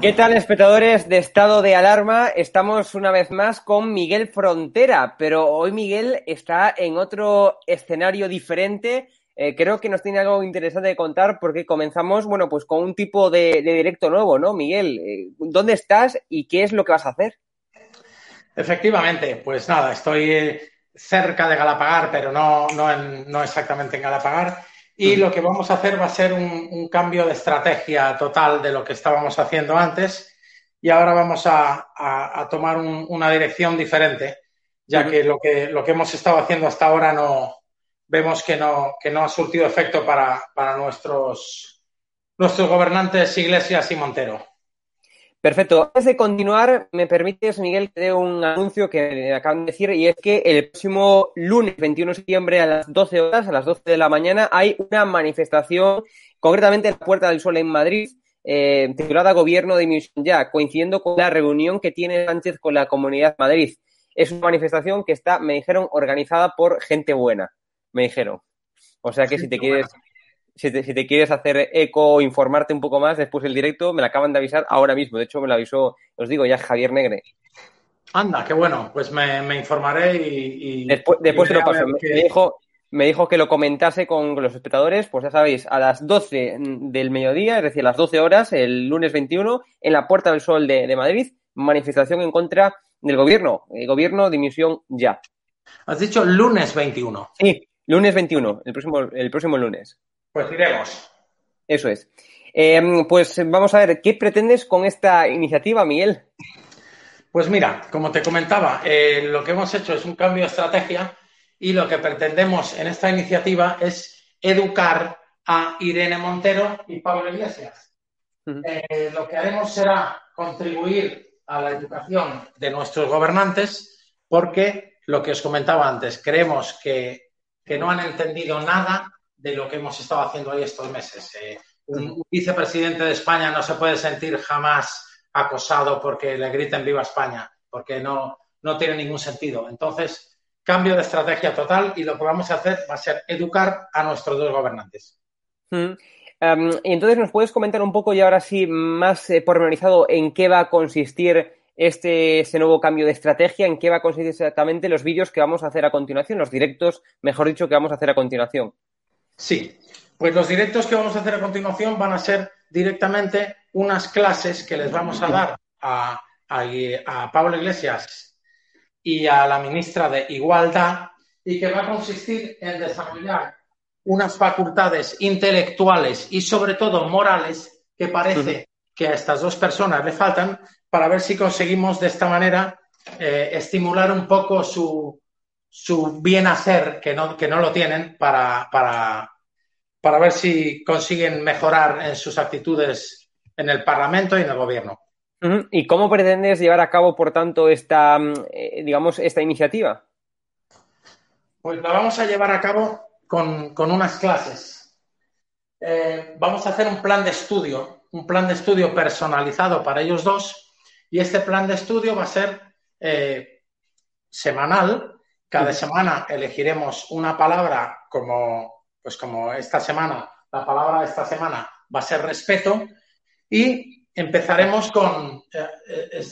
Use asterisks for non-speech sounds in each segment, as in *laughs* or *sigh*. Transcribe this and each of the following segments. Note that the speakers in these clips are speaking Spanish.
¿Qué tal, espectadores de Estado de Alarma? Estamos una vez más con Miguel Frontera, pero hoy Miguel está en otro escenario diferente. Eh, creo que nos tiene algo interesante de contar porque comenzamos, bueno, pues con un tipo de, directo nuevo, ¿no, Miguel? Eh, ¿Dónde estás y qué es lo que vas a hacer? Efectivamente, pues nada, estoy cerca de Galapagar, pero no, no, exactamente en Galapagar. Y lo que vamos a hacer va a ser un, cambio de estrategia total de lo que estábamos haciendo antes. Y ahora vamos a, tomar una dirección diferente, ya que, lo que lo que hemos estado haciendo hasta ahora no vemos que no, que no ha surtido efecto para, para nuestros, nuestros gobernantes Iglesias y Montero. Perfecto. Antes de continuar, me permites, Miguel, que dé un anuncio que me acaban de decir, y es que el próximo lunes 21 de septiembre a las 12 horas, a las 12 de la mañana, hay una manifestación, concretamente en la Puerta del Sol en Madrid, eh, titulada Gobierno de Dimisión Ya, coincidiendo con la reunión que tiene Sánchez con la Comunidad de Madrid. Es una manifestación que está, me dijeron, organizada por gente buena, me dijeron. O sea que si te quieres si te, quieres hacer eco o informarte un poco más después del directo, me la acaban de avisar ahora mismo. De hecho, me lo avisó, os digo, ya Javier Negre. Anda, qué bueno. Pues me, informaré y, Después, después te lo paso. Me, dijo, me dijo que lo comentase con los espectadores, pues ya sabéis, a las 12 del mediodía, es decir, a las 12 horas, el lunes 21, en la Puerta del Sol de, Madrid, manifestación en contra del gobierno. El gobierno, dimisión ya. Has dicho lunes 21. Sí, lunes 21, el próximo, el próximo lunes. Pues iremos. Eso es. Em, pues vamos a ver, ¿qué pretendes con esta iniciativa, Miguel? Pues mira, como te comentaba, eh, lo que hemos hecho es un cambio de estrategia y lo que pretendemos en esta iniciativa es educar a Irene Montero y Pablo Iglesias. Eh, lo que haremos será contribuir a la educación de nuestros gobernantes porque, lo que os comentaba antes, creemos que, que no han entendido nada de lo que hemos estado haciendo hoy estos meses. Eh, un, vicepresidente de España no se puede sentir jamás acosado porque le griten viva España, porque no, no tiene ningún sentido. Entonces, cambio de estrategia total y lo que vamos a hacer va a ser educar a nuestros dos gobernantes. Mm. Y entonces, ¿nos puedes comentar un poco y ahora sí más eh, pormenorizado en qué va a consistir este, este, nuevo cambio de estrategia? ¿En qué va a consistir exactamente los vídeos que vamos a hacer a continuación, los directos, mejor dicho, que vamos a hacer a continuación? Sí, pues los directos que vamos a hacer a continuación van a ser directamente unas clases que les vamos a dar a, Pablo Iglesias y a la ministra de Igualdad y que va a consistir en desarrollar unas facultades intelectuales y sobre todo morales que parece que a estas dos personas le faltan para ver si conseguimos de esta manera eh, estimular un poco su, su bien hacer, que no, que no lo tienen, para, para, para ver si consiguen mejorar en sus actitudes en el Parlamento y en el Gobierno. ¿Y cómo pretendes llevar a cabo, por tanto, esta, mm, eh, digamos, esta iniciativa? Pues la vamos a llevar a cabo con, unas clases. Eh, vamos a hacer un plan de estudio, un plan de estudio personalizado para ellos dos, y este plan de estudio va a ser eh, semanal cada semana elegiremos una palabra como, pues como esta semana, la palabra de esta semana va a ser respeto y empezaremos con, eh,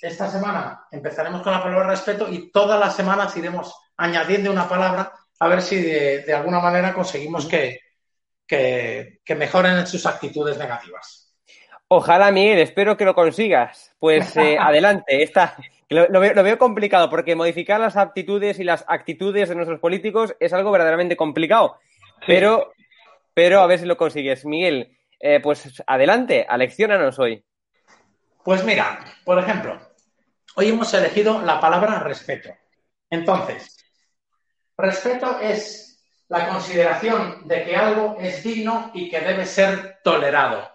esta semana empezaremos con la palabra respeto y todas las semanas iremos añadiendo una palabra a ver si de, alguna manera conseguimos que, que, mejoren sus actitudes negativas. Ojalá, Miguel, espero que lo consigas. Pues eh, *laughs* adelante, esta, lo, veo, complicado porque modificar las aptitudes y las actitudes de nuestros políticos es algo verdaderamente complicado. Pero, pero a ver si lo consigues. Miguel, eh, pues adelante, aleccionanos hoy. Pues mira, por ejemplo, hoy hemos elegido la palabra respeto. Entonces, respeto es la consideración de que algo es digno y que debe ser tolerado.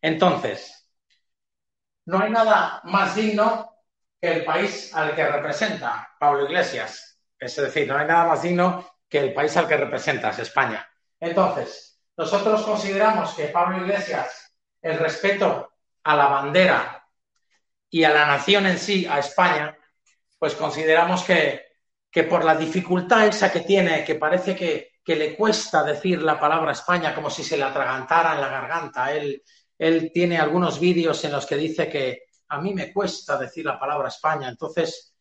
Entonces, no hay nada más digno el país al que representa Pablo Iglesias. Es decir, no hay nada más digno que el país al que representas, España. Entonces, nosotros consideramos que Pablo Iglesias, el respeto a la bandera y a la nación en sí, a España, pues consideramos que, por la dificultad esa que tiene, que parece que, le cuesta decir la palabra España como si se le atragantara en la garganta, él, él tiene algunos vídeos en los que dice que a mí me cuesta decir la palabra España. Entonces,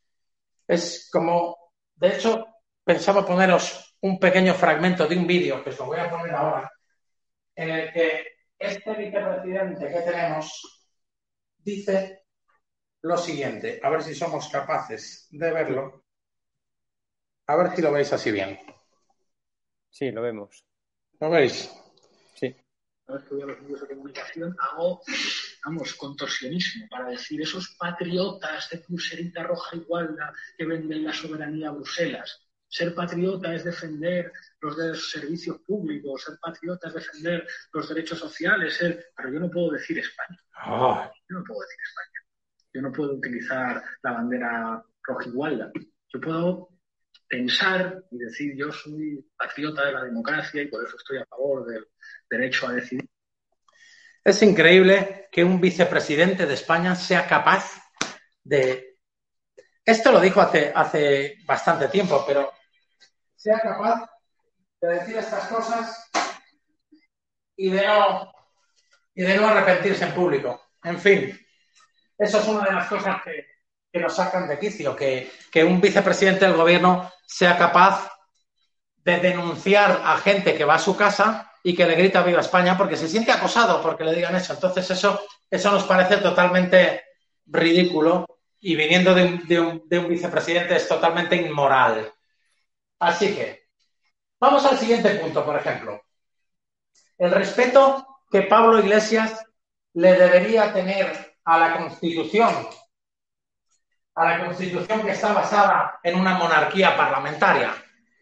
es como, de hecho, pensaba poneros un pequeño fragmento de un vídeo, que os lo voy a poner ahora, en el que este vicepresidente que tenemos dice lo siguiente, a ver si somos capaces de verlo, a ver si lo veis así bien. Sí, lo vemos. ¿Lo veis? Sí. Cada vez que voy a los medios de comunicación hago, vamos, contorsionismo para decir esos patriotas de pulserita roja igualda que venden la soberanía a Bruselas. Ser patriota es defender los servicios públicos, ser patriota es defender los derechos sociales, pero yo no puedo decir España. Ah. Yo no puedo decir España. Yo no puedo utilizar la bandera roja igualda. Yo puedo pensar y decir yo soy patriota de la democracia y por eso estoy a favor del derecho a decidir. Es increíble que un vicepresidente de España sea capaz de... Esto lo dijo hace, hace bastante tiempo, pero sea capaz de decir estas cosas y de no, y de no arrepentirse en público. En fin, eso es una de las cosas que, nos sacan de quicio, que, que un vicepresidente del gobierno sea capaz de denunciar a gente que va a su casa y que le grita viva España porque se siente acosado porque le digan eso. Entonces eso, eso nos parece totalmente ridículo y viniendo de un, de un, de un vicepresidente es totalmente inmoral. Así que, vamos al siguiente punto, por ejemplo. El respeto que Pablo Iglesias le debería tener a la Constitución, a la Constitución que está basada en una monarquía parlamentaria.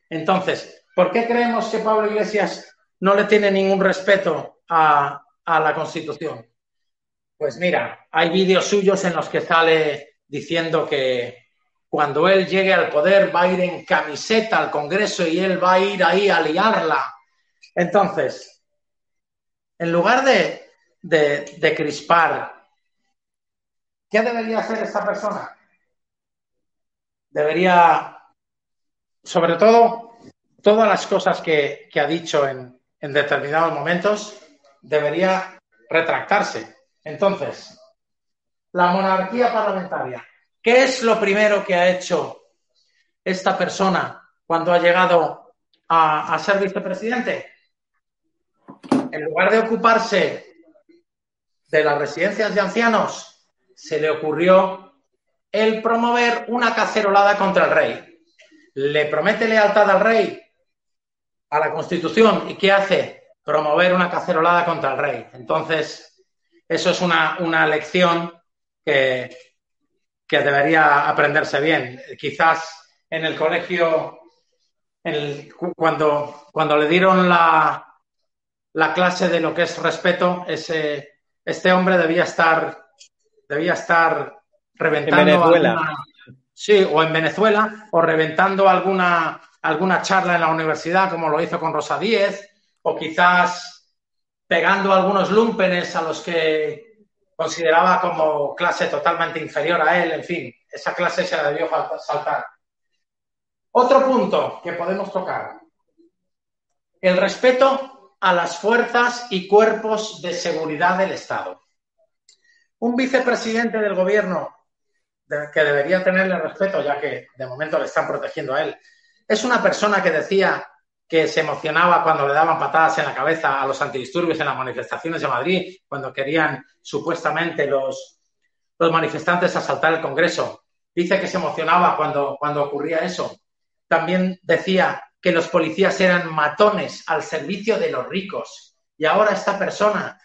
Entonces, ¿por qué creemos que Pablo Iglesias no le tiene ningún respeto a, a la Constitución? Pues mira, hay vídeos suyos en los que sale diciendo que, cuando él llegue al poder va a ir en camiseta al Congreso y él va a ir ahí a liarla. Entonces, en lugar de, de, crispar, ¿qué debería hacer esta persona? Debería, sobre todo, todas las cosas que, ha dicho en, determinados momentos, debería retractarse. Entonces, la monarquía parlamentaria ¿Qué es lo primero que ha hecho esta persona cuando ha llegado a, ser vicepresidente? En lugar de ocuparse de las residencias de ancianos, se le ocurrió el promover una cacerolada contra el rey. Le promete lealtad al rey, a la Constitución, ¿y qué hace? Promover una cacerolada contra el rey. Entonces, eso es una, una lección que, que debería aprenderse bien. Quizás en el colegio, cuando, cuando le dieron la, la clase de lo que es respeto, ese, este hombre debía estar, debía estar reventando. En Venezuela. Sí, o en Venezuela, o reventando alguna, alguna charla en la universidad, como lo hizo con Rosa Díez, o quizás pegando algunos lumpenes a los que consideraba como clase totalmente inferior a él, en fin, esa clase se la debió saltar. Otro punto que podemos tocar, el respeto a las fuerzas y cuerpos de seguridad del Estado. Un vicepresidente del gobierno que debería tenerle respeto, ya que de momento le están protegiendo a él, es una persona que decía que se emocionaba cuando le daban patadas en la cabeza a los antidisturbios en las manifestaciones de Madrid, cuando querían supuestamente los, los manifestantes asaltar el Congreso. Dice que se emocionaba cuando, cuando ocurría eso. También decía que los policías eran matones al servicio de los ricos. Y ahora esta persona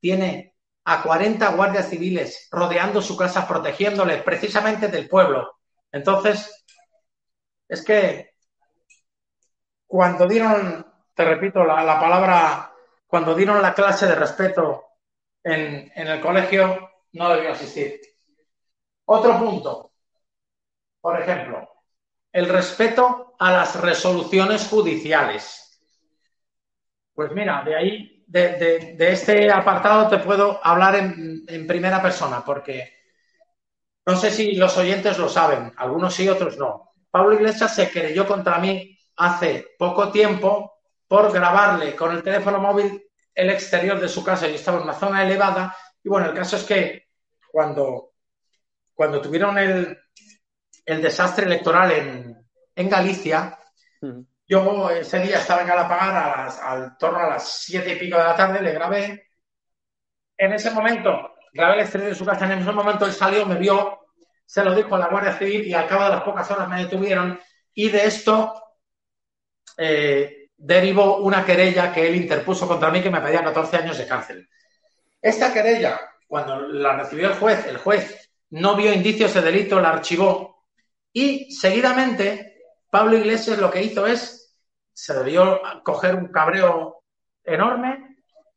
tiene a 40 guardias civiles rodeando su casa, protegiéndole precisamente del pueblo. Entonces, es que cuando dieron, te repito, la, palabra, cuando dieron la clase de respeto en, en el colegio, no debió asistir. Otro punto, por ejemplo, el respeto a las resoluciones judiciales. Pues mira, de ahí, de, este apartado te puedo hablar en, primera persona, porque no sé si los oyentes lo saben, algunos sí, otros no. Pablo Iglesias se creyó contra mí hace poco tiempo por grabarle con el teléfono móvil el exterior de su casa y estaba en una zona elevada. Y bueno, el caso es que cuando, cuando tuvieron el, el desastre electoral en, en Galicia, yo ese día estaba en Galapagar a las, al torno a las siete y pico de la tarde, le grabé. En ese momento, grabé el exterior de su casa, en ese momento él salió, me vio, se lo dijo a la Guardia Civil y al cabo de las pocas horas me detuvieron y de esto eh, derivó una querella que él interpuso contra mí que me pedía 14 años de cárcel. Esta querella, cuando la recibió el juez, el juez no vio indicios de delito, la archivó y seguidamente Pablo Iglesias lo que hizo es, se debió coger un cabreo enorme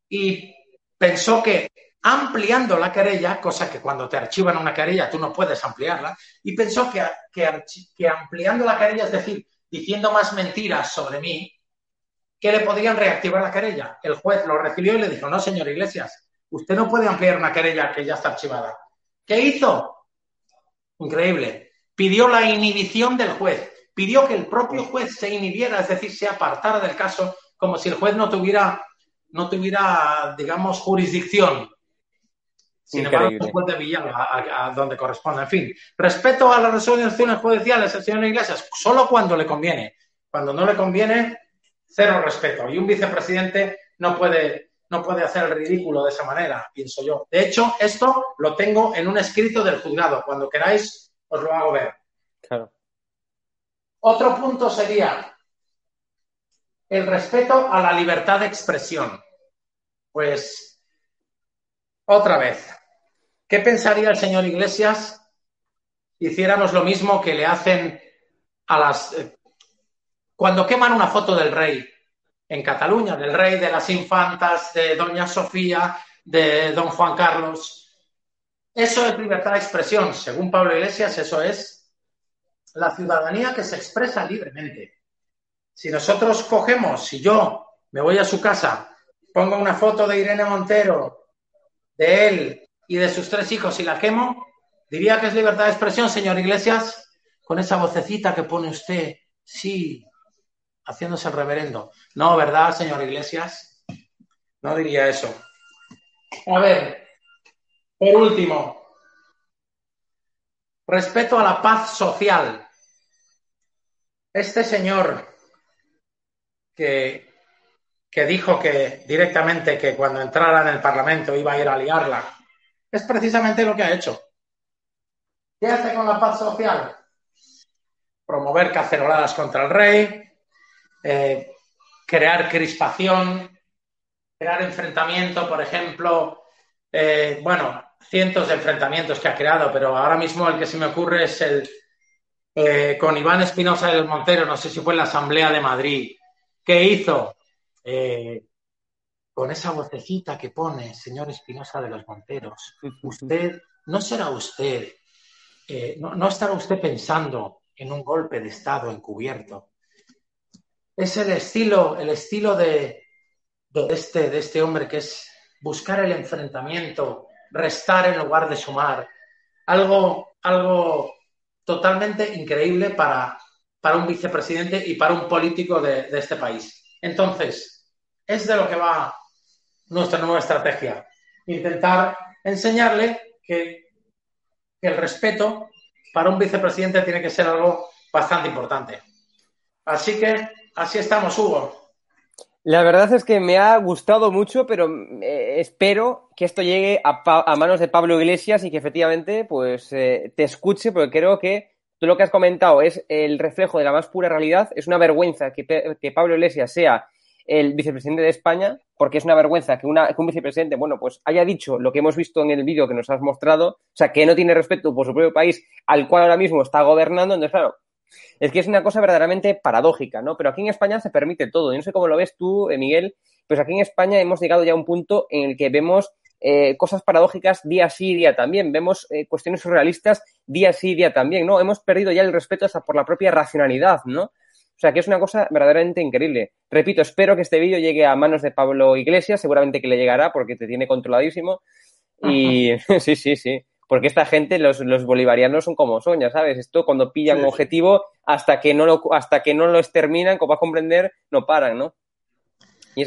y pensó que ampliando la querella, cosa que cuando te archivan una querella tú no puedes ampliarla, y pensó que, que, ampliando la querella, es decir, diciendo más mentiras sobre mí, que le podían reactivar la querella. El juez lo recibió y le dijo, no, señor Iglesias, usted no puede ampliar una querella que ya está archivada. ¿Qué hizo? Increíble. Pidió la inhibición del juez. Pidió que el propio juez se inhibiera, es decir, se apartara del caso, como si el juez no tuviera, no tuviera digamos, jurisdicción sin embargo, después de Villar, a, donde corresponde. En fin, respeto a las resoluciones judiciales, señor Iglesias, solo cuando le conviene. Cuando no le conviene, cero respeto. Y un vicepresidente no puede, no puede hacer el ridículo de esa manera, pienso yo. De hecho, esto lo tengo en un escrito del juzgado. Cuando queráis, os lo hago ver. Otro punto sería el respeto a la libertad de expresión. Pues otra vez, ¿qué pensaría el señor Iglesias si hiciéramos lo mismo que le hacen a las... Eh, cuando queman una foto del rey en Cataluña, del rey, de las infantas, de doña Sofía, de don Juan Carlos. Eso es libertad de expresión. Según Pablo Iglesias, eso es la ciudadanía que se expresa libremente. Si nosotros cogemos, si yo me voy a su casa, pongo una foto de Irene Montero de él y de sus tres hijos y la quemo, diría que es libertad de expresión, señor Iglesias, con esa vocecita que pone usted, sí, haciéndose el reverendo. No, ¿verdad, señor Iglesias? No diría eso. A ver, por último, respeto a la paz social. Este señor que que dijo que directamente que cuando entrara en el Parlamento iba a ir a liarla, es precisamente lo que ha hecho. ¿Qué hace con la paz social? Promover caceroladas contra el rey, eh, crear crispación, crear enfrentamiento, por ejemplo, eh, bueno, cientos de enfrentamientos que ha creado, pero ahora mismo el que se me ocurre es el eh, con Iván Espinosa del Montero, no sé si fue en la Asamblea de Madrid. ¿Qué hizo? Eh, con esa vocecita que pone, señor Espinosa de los Monteros, *laughs* usted, no será usted, eh, no, estará usted pensando en un golpe de Estado encubierto. Es el estilo, el estilo de, este, de este hombre que es buscar el enfrentamiento, restar en lugar de sumar. Algo, algo totalmente increíble para, para un vicepresidente y para un político de este país. Entonces, es de lo que va nuestra nueva estrategia. Intentar enseñarle que, el respeto para un vicepresidente tiene que ser algo bastante importante. Así que así estamos, Hugo. La verdad es que me ha gustado mucho, pero eh, espero que esto llegue a, manos de Pablo Iglesias y que efectivamente pues eh, te escuche, porque creo que tú lo que has comentado es el reflejo de la más pura realidad. Es una vergüenza que, Pablo Iglesias sea el vicepresidente de España, porque es una vergüenza que, un vicepresidente, bueno, pues haya dicho lo que hemos visto en el vídeo que nos has mostrado, o sea, que no tiene respeto por su propio país, al cual ahora mismo está gobernando, entonces, claro, es que es una cosa verdaderamente paradójica, ¿no? Pero aquí en España se permite todo. Yo no sé cómo lo ves tú, eh, Miguel, pues aquí en España hemos llegado ya a un punto en el que vemos eh, cosas paradójicas día sí, día también. Vemos eh, cuestiones surrealistas día sí, día también, ¿no? Hemos perdido ya el respeto hasta por la propia racionalidad, ¿no? O sea, que es una cosa verdaderamente increíble. Repito, espero que este vídeo llegue a manos de Pablo Iglesias, seguramente que le llegará porque te tiene controladísimo. Y *laughs* sí, sí, sí. Porque esta gente, los, los bolivarianos son como son, ya sabes. Esto cuando pillan un objetivo, hasta que no lo, hasta que no lo exterminan, como vas a comprender, no paran, ¿no?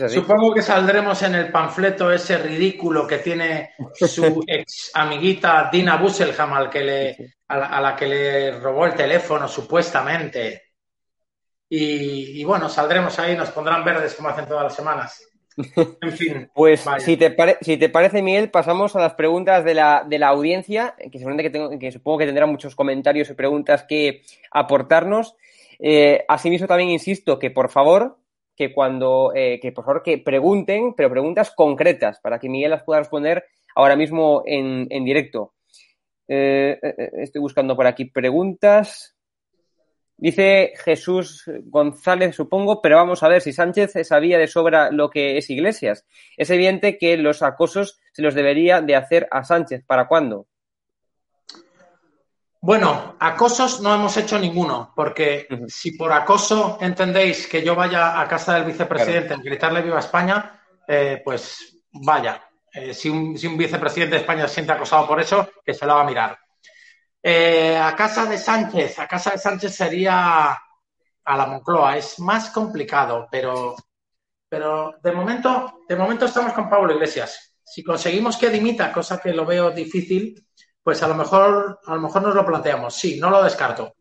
Supongo que saldremos en el panfleto ese ridículo que tiene su *laughs* ex amiguita Dina Busselham al que le, a, la, que le robó el teléfono, supuestamente. Y, bueno, saldremos ahí, nos pondrán verdes como hacen todas las semanas. En fin. *laughs* pues si te, si te parece, Miguel, pasamos a las preguntas de la, de la audiencia, que, que, tengo, que supongo que tendrán muchos comentarios y preguntas que aportarnos. Eh, asimismo, también insisto que por favor, que cuando, eh, que por favor que pregunten, pero preguntas concretas para que Miguel las pueda responder ahora mismo en, en directo. Eh, estoy buscando por aquí preguntas. Dice Jesús González, supongo, pero vamos a ver si Sánchez sabía de sobra lo que es Iglesias. Es evidente que los acosos se los debería de hacer a Sánchez. ¿Para cuándo? Bueno, acosos no hemos hecho ninguno, porque si por acoso entendéis que yo vaya a casa del vicepresidente a gritarle viva España, eh, pues vaya. Eh, si, un, vicepresidente de España se siente acosado por eso, que se lo va a mirar. Eh, a casa de Sánchez, a casa de Sánchez sería a la Moncloa. Es más complicado, pero, pero de momento, de momento estamos con Pablo Iglesias. Si conseguimos que dimita, cosa que lo veo difícil, pues a lo mejor, a lo mejor nos lo planteamos. Sí, no lo descarto.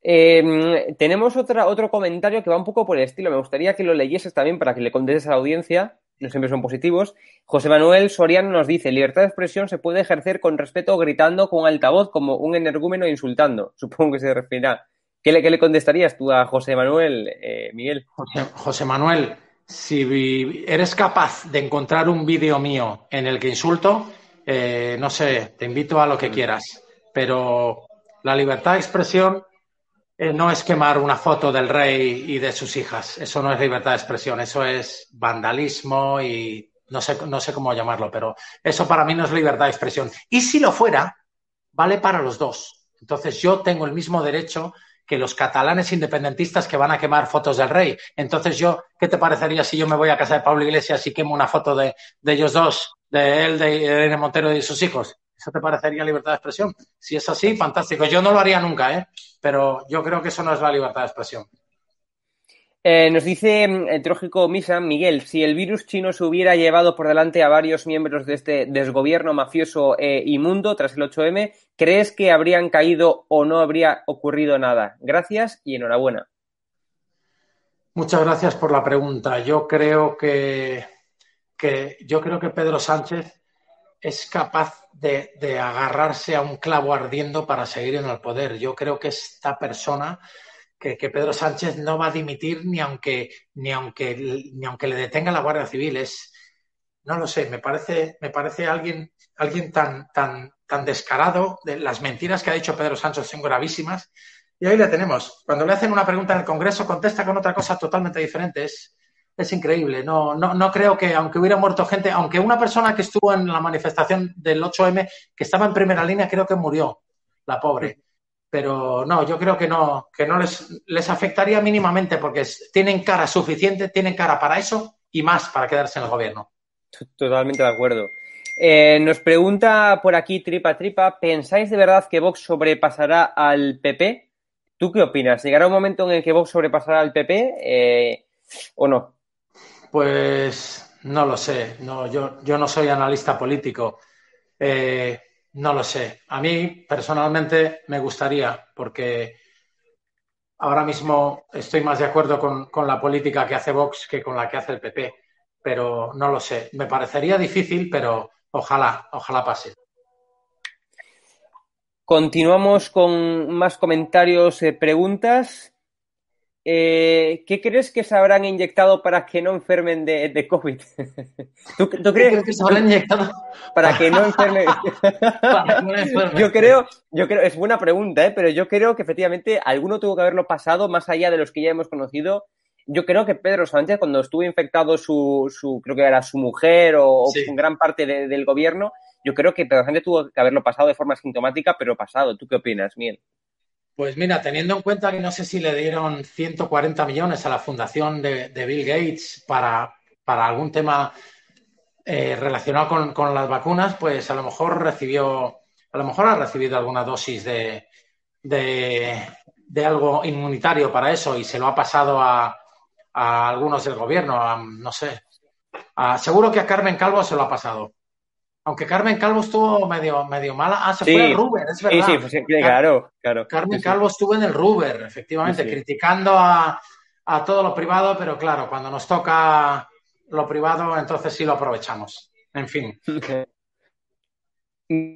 Em, tenemos otra, otro comentario que va un poco por el estilo. Me gustaría que lo leyeses también para que le contestes a la audiencia. No siempre son positivos. José Manuel Soriano nos dice: libertad de expresión se puede ejercer con respeto gritando con altavoz como un energúmeno insultando. *laughs* Supongo que se referirá. ¿Qué le, le contestarías tú a José Manuel, eh, Miguel? José Manuel, si eres capaz de encontrar un vídeo mío en el que insulto, eh, no sé, te invito a lo que quieras, pero la libertad de expresión eh, no es quemar una foto del rey y de sus hijas. Eso no es libertad de expresión, eso es vandalismo y no sé, no sé cómo llamarlo, pero eso para mí no es libertad de expresión. Y si lo fuera, vale para los dos. Entonces yo tengo el mismo derecho que los catalanes independentistas que van a quemar fotos del rey. Entonces yo, ¿qué te parecería si yo me voy a casa de Pablo Iglesias y quemo una foto de, de ellos dos de él, de Irene Montero y de sus hijos. ¿Eso te parecería libertad de expresión? Si es así, fantástico. Yo no lo haría nunca, ¿eh? pero yo creo que eso no es la libertad de expresión. Eh, nos dice mm, el trógico Misa, Miguel, si el virus chino se hubiera llevado por delante a varios miembros de este desgobierno mafioso e inmundo tras el 8M, ¿crees que habrían caído o no habría ocurrido nada? Gracias y enhorabuena. Muchas gracias por la pregunta. Yo creo que que yo creo que Pedro Sánchez es capaz de, agarrarse a un clavo ardiendo para seguir en el poder. Yo creo que esta persona, que, Pedro Sánchez no va a dimitir ni aunque, ni aunque, ni aunque le detenga la Guardia Civil. Es, no lo sé, me parece, me parece alguien, alguien tan, tan, tan descarado. De, las mentiras que ha dicho Pedro Sánchez son gravísimas. Y ahí le tenemos. Cuando le hacen una pregunta en el Congreso, contesta con otra cosa totalmente diferente. Es increíble. No, no, no creo que, aunque hubiera muerto gente, aunque una persona que estuvo en la manifestación del 8M, que estaba en primera línea, creo que murió, la pobre. Pero no, yo creo que no, que no les, les afectaría mínimamente porque tienen cara suficiente, tienen cara para eso y más para quedarse en el gobierno. Totalmente de acuerdo. Eh, nos pregunta por aquí Tripa Tripa, ¿pensáis de verdad que Vox sobrepasará al PP? ¿Tú qué opinas? ¿Llegará un momento en el que Vox sobrepasará al PP eh, o no? Pues no lo sé. No, yo, yo no soy analista político. Eh, no lo sé. A mí personalmente me gustaría, porque ahora mismo estoy más de acuerdo con, la política que hace Vox que con la que hace el PP. Pero no lo sé. Me parecería difícil, pero ojalá, ojalá pase. Continuamos con más comentarios, y preguntas. Eh, ¿Qué crees que se habrán inyectado para que no enfermen de, COVID? *laughs* ¿Tú, crees que se habrán inyectado? Para que no enfermen. *laughs* yo creo, yo creo, es buena pregunta, ¿eh? pero yo creo que efectivamente alguno tuvo que haberlo pasado más allá de los que ya hemos conocido. Yo creo que Pedro Sánchez, cuando estuvo infectado su, su creo que era su mujer o, gran parte del gobierno, yo creo que Pedro Sánchez tuvo que haberlo pasado de forma sintomática, pero pasado. ¿Tú qué opinas, Miel? Pues mira, teniendo en cuenta que no sé si le dieron 140 millones a la fundación de, Bill Gates para, algún tema eh, relacionado con, las vacunas, pues a lo mejor recibió, a lo mejor ha recibido alguna dosis de, de, algo inmunitario para eso y se lo ha pasado a, a algunos del gobierno, a, no sé. seguro que a Carmen Calvo se lo ha pasado. Aunque Carmen Calvo estuvo medio, medio mala. Ah, se fue al Ruber, es verdad. Sí, sí, claro, claro. Carmen Calvo estuvo en el Ruber, efectivamente, criticando a, a todo lo privado, pero claro, cuando nos toca lo privado, entonces sí lo aprovechamos. En fin.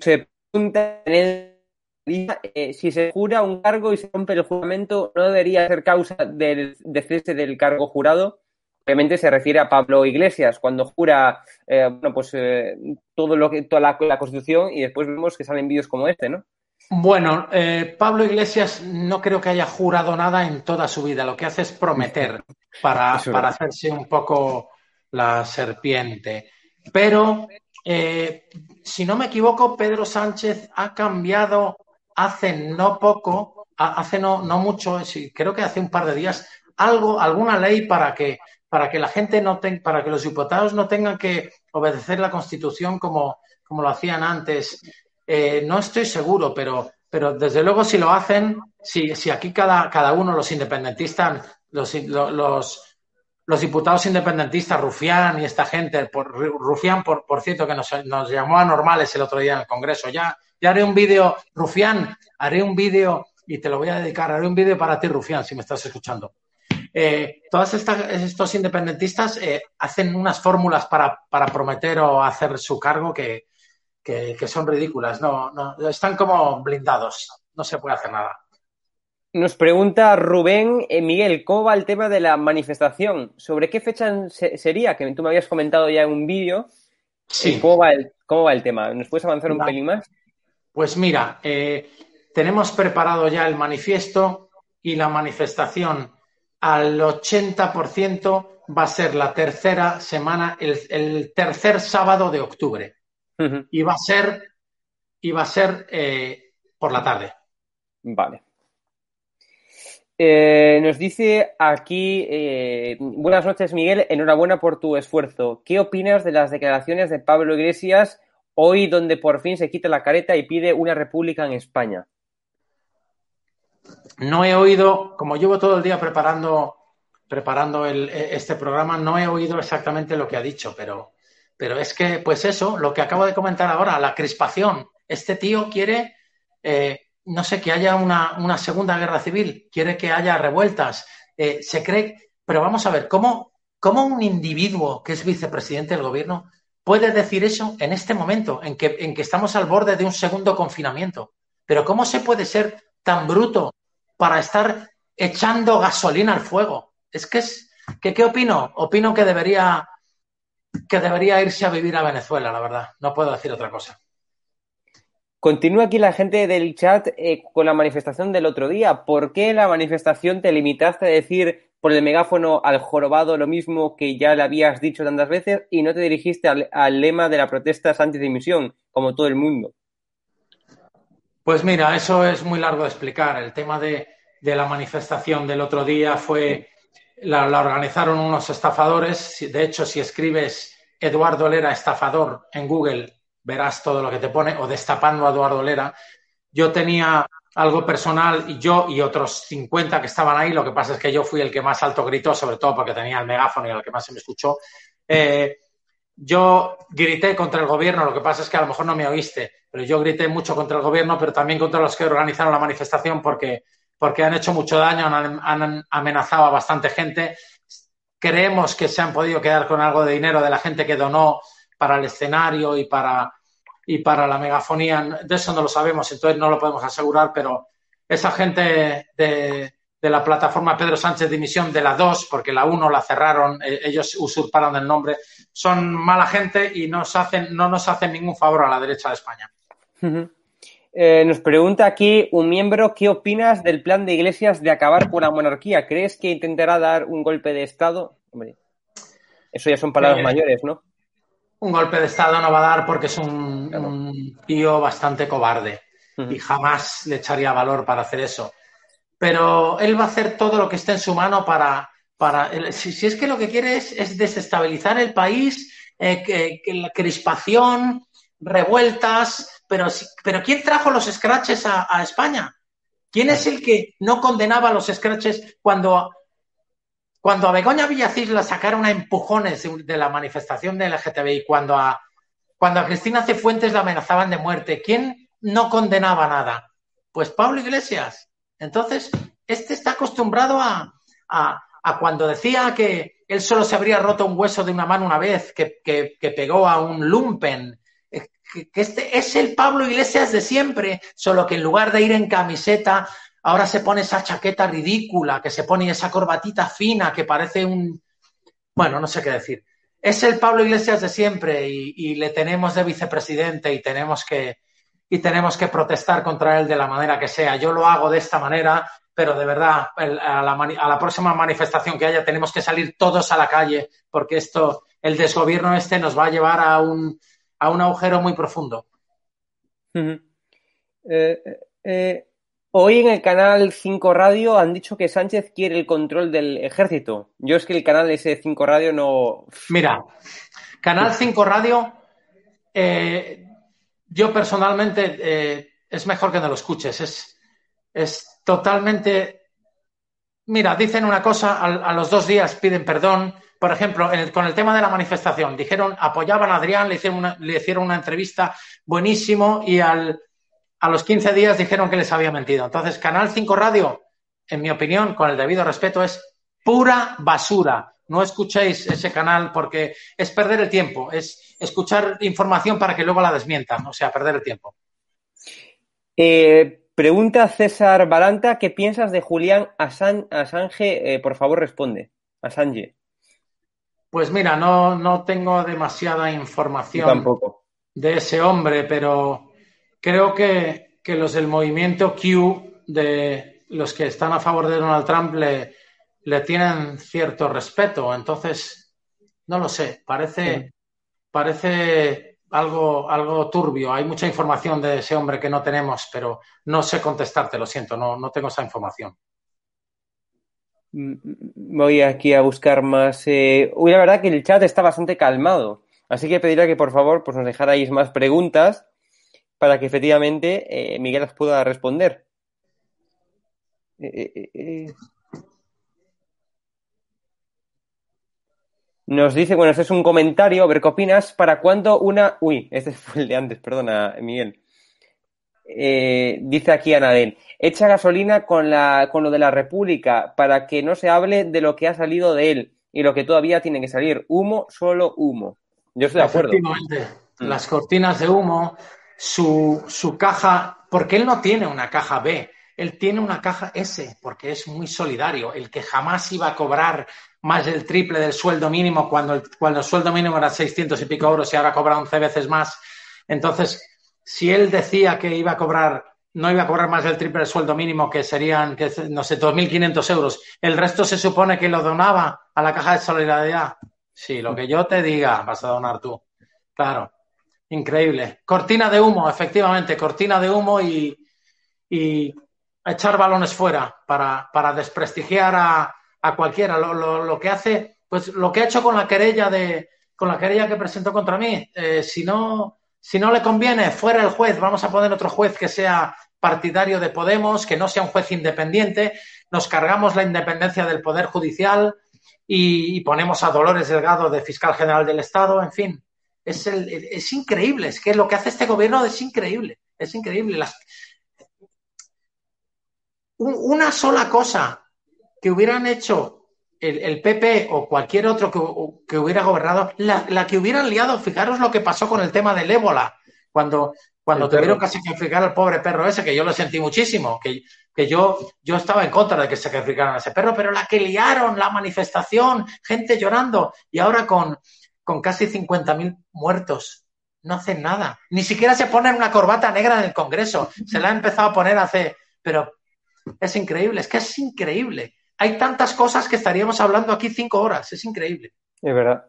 Se pregunta eh, si se jura un cargo y se rompe el juramento, ¿no debería ser causa del cese del cargo jurado? Obviamente se refiere a Pablo Iglesias, cuando jura eh, bueno, pues, eh, todo lo que, toda la, Constitución y después vemos que salen vídeos como este, ¿no? Bueno, Pablo Iglesias no creo que haya jurado nada en toda su vida. Lo que hace es prometer para, para hacerse un poco la serpiente. Pero, si no me equivoco, Pedro Sánchez ha cambiado hace no poco, hace no, no mucho, creo que hace un par de días, algo, alguna ley para que, para que la gente no tenga, para que los diputados no tengan que obedecer la Constitución como, como lo hacían antes. Eh, no estoy seguro, pero, pero desde luego si lo hacen, si, si aquí cada, cada uno, los independentistas, los, los, diputados independentistas, Rufián y esta gente, por, Rufián, por, por cierto, que nos, nos llamó a normales el otro día en el Congreso, ya, ya haré un vídeo, Rufián, haré un vídeo y te lo voy a dedicar, haré un vídeo para ti, Rufián, si me estás escuchando. Eh, todos estos independentistas eh, hacen unas fórmulas para, prometer o hacer su cargo que, son ridículas. No, no, están como blindados. No se puede hacer nada. Nos pregunta Rubén, eh, Miguel, ¿cómo va el tema de la manifestación? ¿Sobre qué fecha sería? Que tú me habías comentado ya en un vídeo. Sí. ¿Cómo va, el, ¿Cómo va el tema? ¿Nos puedes avanzar un pelín más? Pues mira, eh, tenemos preparado ya el manifiesto y la manifestación al 80% va a ser la tercera semana, el, tercer sábado de octubre. Y va a ser, y va a ser eh, por la tarde. Vale. Eh, nos dice aquí, buenas noches Miguel, enhorabuena por tu esfuerzo. ¿Qué opinas de las declaraciones de Pablo Iglesias Hoy donde por fin se quita la careta y pide una república en España. No he oído, como llevo todo el día preparando, preparando este programa, no he oído exactamente lo que ha dicho, pero, pero es que, pues eso, lo que acabo de comentar ahora, la crispación. Este tío quiere, eh, no sé, que haya una, segunda guerra civil, quiere que haya revueltas, eh, se cree, pero vamos a ver, ¿cómo, ¿cómo un individuo que es vicepresidente del gobierno puede decir eso en este momento, en que, en que estamos al borde de un segundo confinamiento. Pero ¿cómo se puede ser tan bruto para estar echando gasolina al fuego? Es que es, ¿qué opino? Opino que debería, que debería irse a vivir a Venezuela, la verdad. No puedo decir otra cosa. Continúa aquí la gente del chat eh, con la manifestación del otro día. ¿Por qué la manifestación te limitaste a decir por el megáfono al jorobado lo mismo que ya le habías dicho tantas veces y no te dirigiste al, lema de la protesta anti-dimisión, como todo el mundo. Pues mira, eso es muy largo de explicar. El tema de, la manifestación del otro día fue, la, organizaron unos estafadores. De hecho, si escribes Eduardo Lera estafador en Google, verás todo lo que te pone, o destapando a Eduardo Lera. Yo tenía algo personal y yo y otros 50 que estaban ahí, lo que pasa es que yo fui el que más alto gritó, sobre todo porque tenía el megáfono y el que más se me escuchó. Eh, yo grité contra el gobierno, lo que pasa es que a lo mejor no me oíste, pero yo grité mucho contra el gobierno, pero también contra los que organizaron la manifestación porque, porque han hecho mucho daño, han, amenazado a bastante gente. Creemos que se han podido quedar con algo de dinero de la gente que donó para el escenario y para, y para la megafonía, de eso no lo sabemos, entonces no lo podemos asegurar, pero esa gente de, la plataforma Pedro Sánchez de Dimisión de la 2, porque la 1 la cerraron, eh, ellos usurparon el nombre, son mala gente y nos hacen, no nos hacen ningún favor a la derecha de España. Eh, nos pregunta aquí un miembro, ¿qué opinas del plan de Iglesias de acabar con la monarquía? ¿Crees que intentará dar un golpe de Estado? Hombre, eso ya son palabras eh, mayores, ¿no? un golpe de Estado no va a dar porque es un, tío bastante cobarde y jamás le echaría valor para hacer eso. Pero él va a hacer todo lo que esté en su mano para... para si, es que lo que quiere es, desestabilizar el país, eh, que, la crispación, revueltas, pero, pero ¿quién trajo los scratches a, España? ¿Quién es el que no condenaba los scratches cuando cuando a Begoña Villacís la sacaron a empujones de la manifestación del LGTBI, cuando a, cuando a Cristina Cifuentes la amenazaban de muerte, ¿quién no condenaba nada? Pues Pablo Iglesias. Entonces, este está acostumbrado a, a, cuando decía que él solo se habría roto un hueso de una mano una vez, que, que, pegó a un lumpen, eh, que, este es el Pablo Iglesias de siempre, solo que en lugar de ir en camiseta, ahora se pone esa chaqueta ridícula, que se pone esa corbatita fina, que parece un... Bueno, no sé qué decir. Es el Pablo Iglesias de siempre y le tenemos de vicepresidente y tenemos que, y tenemos que protestar contra él de la manera que sea. Yo lo hago de esta manera pero de verdad, a la, próxima manifestación que haya tenemos que salir todos a la calle, porque esto, el desgobierno este nos va a llevar a un, a un agujero muy profundo. Eh, eh, hoy en el canal 5 Radio han dicho que Sánchez quiere el control del ejército. Yo es que el canal ese 5 Radio no. Mira, canal 5 Radio, eh, yo personalmente es mejor que no lo escuches. Es, es totalmente. Mira, dicen una cosa, a, los dos días piden perdón. Por ejemplo, con el tema de la manifestación, dijeron, apoyaban a Adrián, le hicieron una, le hicieron una entrevista buenísimo y al, a los 15 días dijeron que les había mentido. Entonces, Canal 5 Radio, en mi opinión, con el debido respeto, es pura basura. No escuchéis ese canal porque es perder el tiempo, es escuchar información para que luego la desmientan, o sea, perder el tiempo. Eh, Pregunta César Balanta, ¿qué piensas de Julián Assange? Eh, por favor, responde. Assange. Pues mira, no, no tengo demasiada información de ese hombre, pero creo que, los del movimiento Q, de los que están a favor de Donald Trump, le, le tienen cierto respeto. Entonces, no lo sé, parece, parece algo, algo turbio. Hay mucha información de ese hombre que no tenemos, pero no sé contestarte, lo siento, no, no tengo esa información. Mm, voy aquí a buscar más. Eh... Uy, la verdad que el chat está bastante calmado. Así que pediría que por favor pues nos dejarais más preguntas para que efectivamente eh, Miguel las pueda responder. Eh, eh, eh Nos dice, bueno, este es un comentario, a ver qué opinas, ¿para cuándo una... Uy, este *laughs* fue el de antes, perdona, Miguel. Eh, dice aquí Anadel, echa gasolina con, la, con lo de la República para que no se hable de lo que ha salido de él y lo que todavía tiene que salir. Humo, solo humo. Yo estoy de acuerdo. Mm. Las cortinas de humo, su, su caja, porque él no tiene una caja B, él tiene una caja S, porque es muy solidario. El que jamás iba a cobrar más del triple del sueldo mínimo cuando el, cuando el sueldo mínimo era 600 y pico euros y ahora cobra 11 veces más. Entonces, si él decía que iba a cobrar, no iba a cobrar más del triple del sueldo mínimo, que serían, no sé, 2.500 euros, el resto se supone que lo donaba a la caja de solidaridad. Sí, lo que yo te diga vas a donar tú. Claro, increíble. Cortina de humo, efectivamente, cortina de humo y, y echar balones fuera para, para desprestigiar a, a cualquiera. Lo, lo, lo, que hace, pues lo que ha hecho con la querella de, con la querella que presentó contra mí, eh, si no, si no le conviene, fuera el juez, vamos a poner otro juez que sea partidario de Podemos, que no sea un juez independiente, nos cargamos la independencia del Poder Judicial y, ponemos a Dolores Delgado de fiscal general del Estado, en fin. Es, el, es increíble, es que lo que hace este gobierno es increíble, es increíble. Una sola cosa que hubieran hecho el, PP o cualquier otro que, hubiera gobernado, la, que hubieran liado, fijaros lo que pasó con el tema del ébola, cuando, cuando tuvieron que sacrificar al pobre perro ese, que yo lo sentí muchísimo, que, que yo, yo estaba en contra de que sacrificaran a ese perro, pero la que liaron, la manifestación, gente llorando, y ahora con, con casi 50.000 muertos, no hacen nada. Ni siquiera se ponen una corbata negra en el Congreso. Se la ha empezado a poner hace. Pero es increíble, es que es increíble hay tantas cosas que estaríamos hablando aquí cinco horas. Es increíble. Es verdad.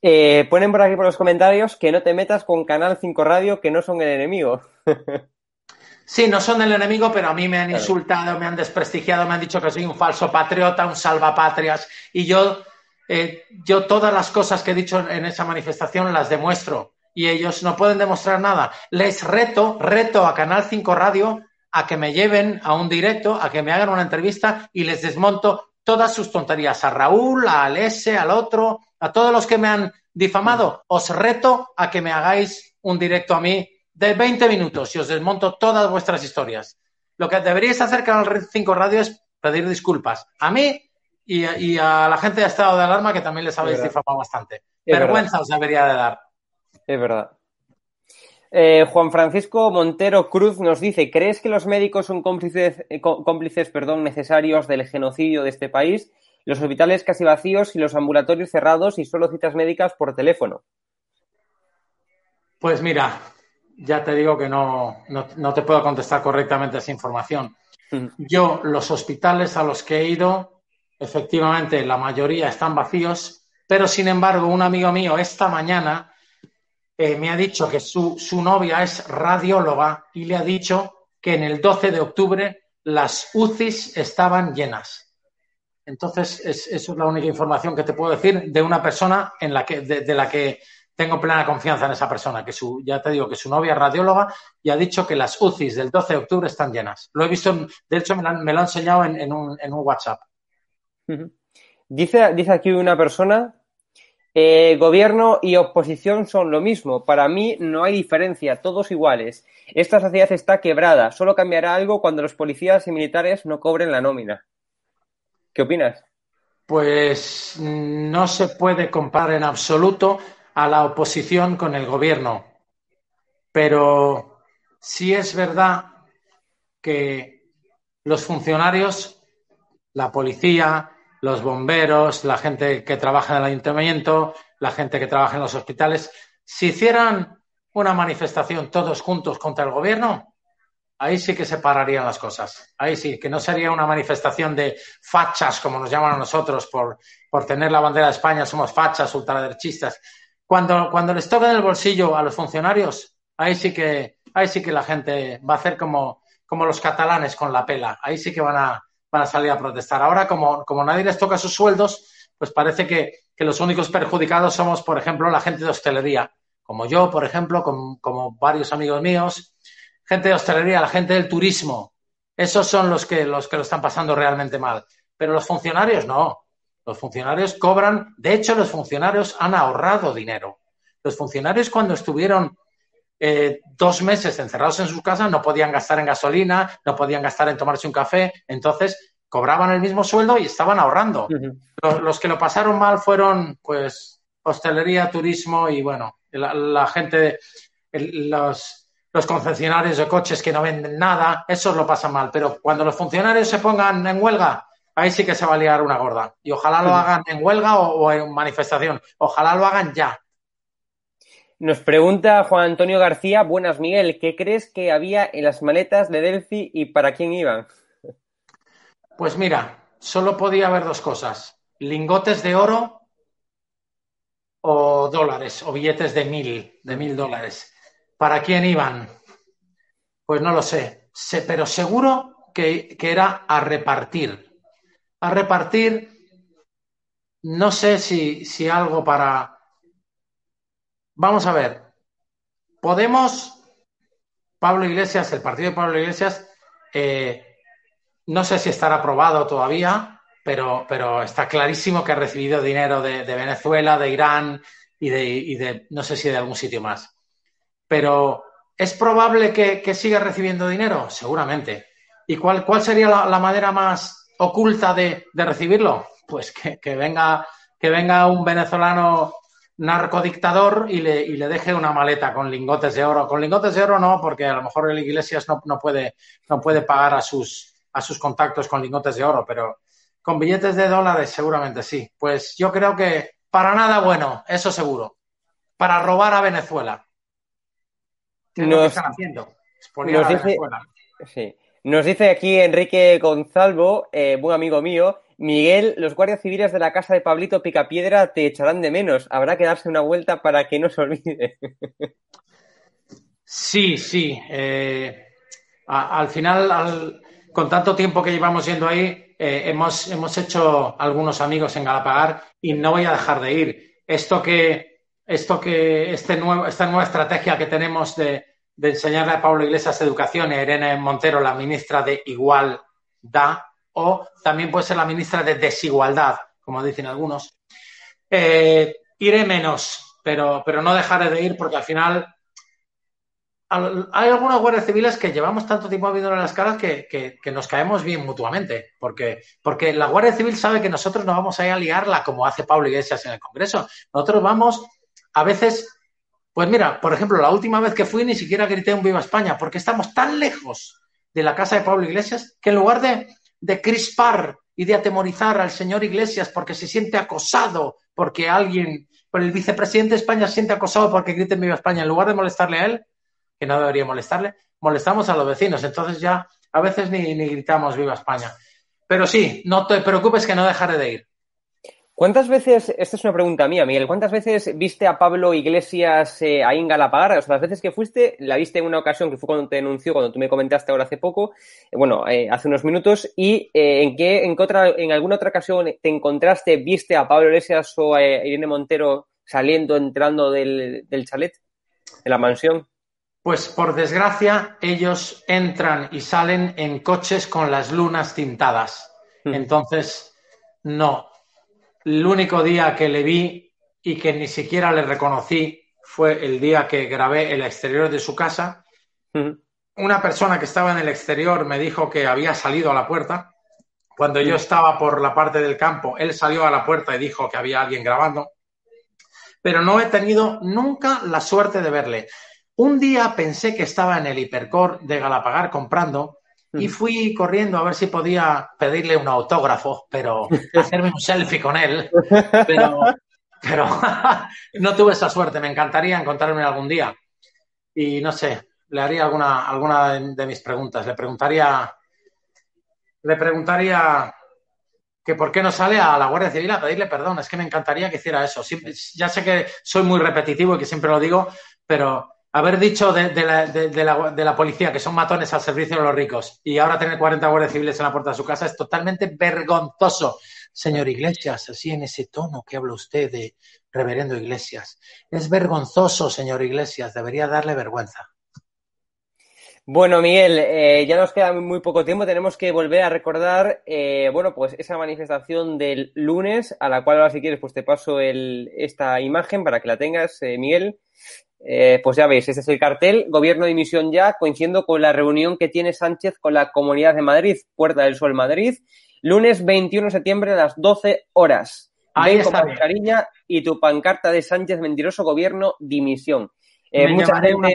Eh, ponen por aquí por los comentarios que no te metas con Canal 5 Radio, que no son el enemigo. *laughs* sí, no son el enemigo, pero a mí me han insultado, me han desprestigiado, me han dicho que soy un falso patriota, un salvapatrias. Y yo, eh, yo todas las cosas que he dicho en esa manifestación las demuestro. Y ellos no pueden demostrar nada. Les reto, reto a Canal 5 Radio a que me lleven a un directo, a que me hagan una entrevista y les desmonto todas sus tonterías. A Raúl, a Alese, al otro, a todos los que me han difamado, os reto a que me hagáis un directo a mí de 20 minutos y os desmonto todas vuestras historias. Lo que deberíais hacer, Canal 5 Radio, es pedir disculpas a mí y, a la gente de estado de alarma que también les habéis difamado bastante. Vergüenza os debería de dar. Es verdad. Eh, Juan Francisco Montero Cruz nos dice, ¿crees que los médicos son cómplices, eh, cómplices perdón, necesarios del genocidio de este país? Los hospitales casi vacíos y los ambulatorios cerrados y solo citas médicas por teléfono. Pues mira, ya te digo que no, no, te puedo contestar correctamente esa información. Yo, los hospitales a los que he ido, efectivamente, la mayoría están vacíos, pero sin embargo, un amigo mío esta mañana eh, me ha dicho que su, su novia es radióloga y le ha dicho que en el 12 de octubre las UCIs estaban llenas. Entonces, es, eso es la única información que te puedo decir de una persona en la que, de la que tengo plena confianza en esa persona, que su, ya te digo que su novia es radióloga y ha dicho que las UCIs del 12 de octubre están llenas. Lo he visto, de hecho me lo, ha enseñado en, un, WhatsApp. Dice, dice aquí una persona, eh, gobierno y oposición son lo mismo. Para mí no hay diferencia, todos iguales. Esta sociedad está quebrada, solo cambiará algo cuando los policías y militares no cobren la nómina. ¿Qué opinas? Pues no se puede comparar en absoluto a la oposición con el gobierno. Pero sí es verdad que los funcionarios, la policía, los bomberos, la gente que trabaja en el ayuntamiento, la gente que trabaja en los hospitales, si hicieran una manifestación todos juntos contra el gobierno, ahí sí que se pararían las cosas. Ahí sí, que no sería una manifestación de fachas, como nos llaman a nosotros, por, por tener la bandera de España, somos fachas, ultraderechistas. Cuando, cuando les toca en el bolsillo a los funcionarios, ahí sí que, ahí sí que la gente va a hacer como, como los catalanes con la pela. Ahí sí que van a, van a salir a protestar. Ahora, como, como nadie les toca sus sueldos, pues parece que, que, los únicos perjudicados somos, por ejemplo, la gente de hostelería, como yo, por ejemplo, como varios amigos míos, gente de hostelería, la gente del turismo. Esos son los que, los que lo están pasando realmente mal. Pero los funcionarios no. Los funcionarios cobran, de hecho los funcionarios han ahorrado dinero. Los funcionarios cuando estuvieron eh, dos meses encerrados en sus casas no podían gastar en gasolina, no podían gastar en tomarse un café, entonces cobraban el mismo sueldo y estaban ahorrando. los, que lo pasaron mal fueron pues hostelería, turismo y bueno, la, gente, los, los concesionarios de coches que no venden nada, esos lo pasan mal. Pero cuando los funcionarios se pongan en huelga, ahí sí que se va a liar una gorda. Y ojalá lo hagan en huelga o, en manifestación. Ojalá lo hagan ya. Nos pregunta Juan Antonio García, buenas Miguel, ¿qué crees que había en las maletas de Delphi y para quién iban? Pues mira, solo podía haber dos cosas, lingotes de oro o dólares, o billetes de mil, de mil dólares. ¿Para quién iban? Pues no lo sé, sé pero seguro que, que era a repartir a repartir, no sé si, si algo para... Vamos a ver, Podemos, Pablo Iglesias, el partido de Pablo Iglesias, eh, no sé si estará aprobado todavía, pero, pero está clarísimo que ha recibido dinero de, Venezuela, de Irán y de, de, no sé si de algún sitio más. Pero, ¿es probable que, siga recibiendo dinero? Seguramente. ¿Y cuál, cuál sería la manera más, oculta de, recibirlo? Pues que, venga, que venga un venezolano narcodictador y le, y le deje una maleta con lingotes de oro. Con lingotes de oro no, porque a lo mejor el Iglesias no, no, puede, no puede pagar a sus, a sus contactos con lingotes de oro, pero con billetes de dólares seguramente sí. Pues yo creo que para nada bueno, eso seguro. Para robar a Venezuela. nos, están haciendo. Sí. Nos dice aquí Enrique Gonzalvo, eh, buen amigo mío, Miguel, los guardias civiles de la casa de Pablito Picapiedra te echarán de menos. Habrá que darse una vuelta para que no se olvide. Sí, sí. Eh, al final, con tanto tiempo que llevamos yendo ahí, eh, hemos, hemos hecho algunos amigos en Galapagar y no voy a dejar de ir. Esto que, esto que, este esta nueva estrategia que tenemos de, de enseñarle a Pablo Iglesias educación y a Irene Montero, la ministra de Igualdad o también puede ser la ministra de Desigualdad, como dicen algunos. Eh, iré menos, pero, pero no dejaré de ir porque al final hay algunas guardias civiles que llevamos tanto tiempo viendo las caras que, nos caemos bien mutuamente, porque, porque la Guardia Civil sabe que nosotros no vamos a ir a liarla como hace Pablo Iglesias en el Congreso. Nosotros vamos, a veces, pues mira, por ejemplo, la última vez que fui ni siquiera grité un Viva España, porque estamos tan lejos de la casa de Pablo Iglesias que en lugar de, de crispar y de atemorizar al señor Iglesias porque se siente acosado, porque alguien, por el vicepresidente de España se siente acosado porque grite Viva España, en lugar de molestarle a él, que no debería molestarle, molestamos a los vecinos. Entonces ya a veces ni, gritamos viva España. Pero sí, no te preocupes que no dejaré de ir. ¿Cuántas veces, esta es una pregunta mía, Miguel, ¿cuántas veces viste a Pablo Iglesias eh, ahí en Galapagar? O sea, las veces que fuiste, la viste en una ocasión que fue cuando te denunció, cuando tú me comentaste ahora hace poco, eh, bueno, eh, hace unos minutos, y ¿en qué, en otra, en alguna otra ocasión te encontraste, viste a Pablo Iglesias o a Irene Montero saliendo, entrando del, del chalet, de la mansión? Pues por desgracia, ellos entran y salen en coches con las lunas tintadas. Hmm. Entonces, no. El único día que le vi y que ni siquiera le reconocí fue el día que grabé el exterior de su casa. Una persona que estaba en el exterior me dijo que había salido a la puerta. Cuando yo estaba por la parte del campo, él salió a la puerta y dijo que había alguien grabando. Pero no he tenido nunca la suerte de verle. Un día pensé que estaba en el hipercore de Galapagar comprando y fui corriendo a ver si podía pedirle un autógrafo, pero *laughs* hacerme un selfie con él. Pero, pero *laughs* no tuve esa suerte. Me encantaría encontrarme algún día. Y no sé, le haría alguna, alguna de mis preguntas. Le preguntaría, le preguntaría que por qué no sale a la Guardia Civil a pedirle perdón. Es que me encantaría que hiciera eso. ya sé que soy muy repetitivo y que siempre lo digo, pero haber dicho de, la, policía que son matones al servicio de los ricos y ahora tener 40 guardias civiles en la puerta de su casa es totalmente vergonzoso. Señor Iglesias, así en ese tono que habla usted de reverendo Iglesias. Es vergonzoso, señor Iglesias, debería darle vergüenza. Bueno, Miguel, eh, ya nos queda muy poco tiempo. Tenemos que volver a recordar, eh, bueno, pues esa manifestación del lunes, a la cual ahora si quieres, pues te paso esta imagen para que la tengas, eh, Miguel. Eh, pues ya veis, este es el cartel, Gobierno de Dimisión ya, coincidiendo con la reunión que tiene Sánchez con la Comunidad de Madrid, Puerta del Sol Madrid, lunes 21 de septiembre a las 12 horas. Ahí está cariña y tu pancarta de Sánchez Mentiroso Gobierno Dimisión. Eh, mucha, gente,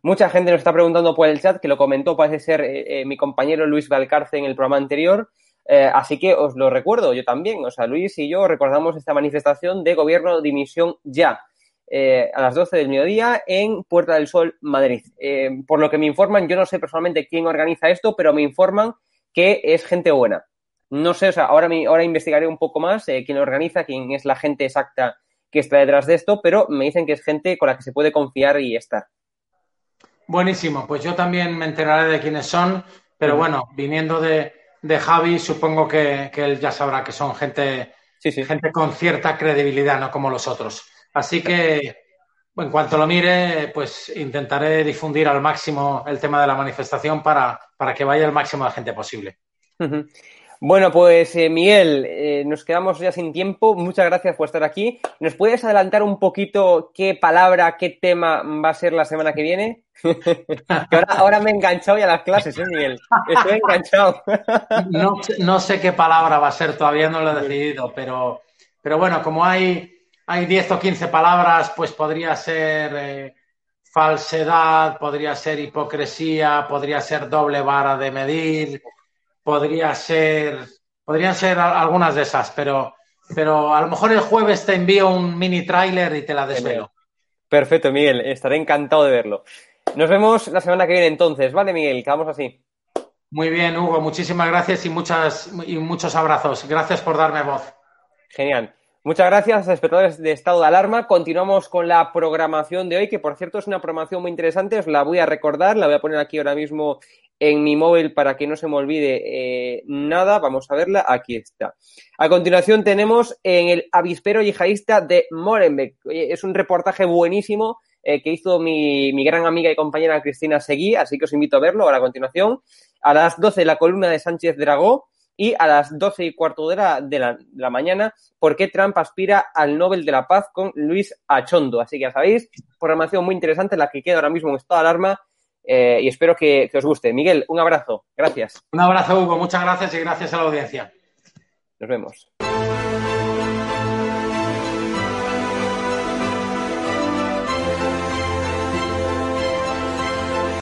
mucha gente nos está preguntando por el chat, que lo comentó, parece ser eh, mi compañero Luis Valcarce en el programa anterior. así que os lo recuerdo, yo también. O sea, Luis y yo recordamos esta manifestación de gobierno dimisión ya. Eh, a las 12 del mediodía en Puerta del Sol, Madrid. Eh, por lo que me informan, yo no sé personalmente quién organiza esto, pero me informan que es gente buena. No sé, o sea, ahora, ahora investigaré un poco más eh, quién organiza, quién es la gente exacta que está detrás de esto, pero me dicen que es gente con la que se puede confiar y estar. Buenísimo, pues yo también me enteraré de quiénes son, pero bueno, viniendo de, Javi, supongo que, él ya sabrá que son gente, gente con cierta credibilidad, no como los otros. Así que, en cuanto lo mire, pues intentaré difundir al máximo el tema de la manifestación para, que vaya el máximo de gente posible. Bueno, pues eh, Miguel, eh, nos quedamos ya sin tiempo. Muchas gracias por estar aquí. ¿Nos puedes adelantar un poquito qué palabra, qué tema va a ser la semana que viene? *laughs* ahora, me he enganchado ya a las clases, ¿eh, Miguel? Estoy enganchado. no, no, sé qué palabra va a ser, todavía no lo he decidido, pero, pero bueno, como hay hay 10 o 15 palabras, pues podría ser eh, falsedad, podría ser hipocresía, podría ser doble vara de medir, podría ser, podrían ser algunas de esas, pero, pero a lo mejor el jueves te envío un mini tráiler y te la desvelo. Perfecto, Miguel, estaré encantado de verlo. Nos vemos la semana que viene entonces, ¿vale, Miguel? Quedamos así. Muy bien, Hugo, muchísimas gracias y, muchas, y muchos abrazos. Gracias por darme voz. Genial. Muchas gracias, espectadores de Estado de Alarma. Continuamos con la programación de hoy, que por cierto es una programación muy interesante. Os la voy a recordar, la voy a poner aquí ahora mismo en mi móvil para que no se me olvide eh, nada. Vamos a verla. Aquí está. A continuación tenemos en el avispero yihadista de Molenbeek. Es un reportaje buenísimo eh, que hizo mi, mi, gran amiga y compañera Cristina Seguí, así que os invito a verlo ahora a continuación. A las 12 la columna de Sánchez Dragó y a las 12 y cuarto de la, de la, de la mañana, ¿por qué Trump aspira al Nobel de la Paz con Luis Achondo? Así que ya sabéis, programación muy interesante, la que queda ahora mismo en estado de alarma eh, y espero que, que os guste. Miguel, un abrazo. Gracias. Un abrazo, Hugo. Muchas gracias y gracias a la audiencia. Nos vemos.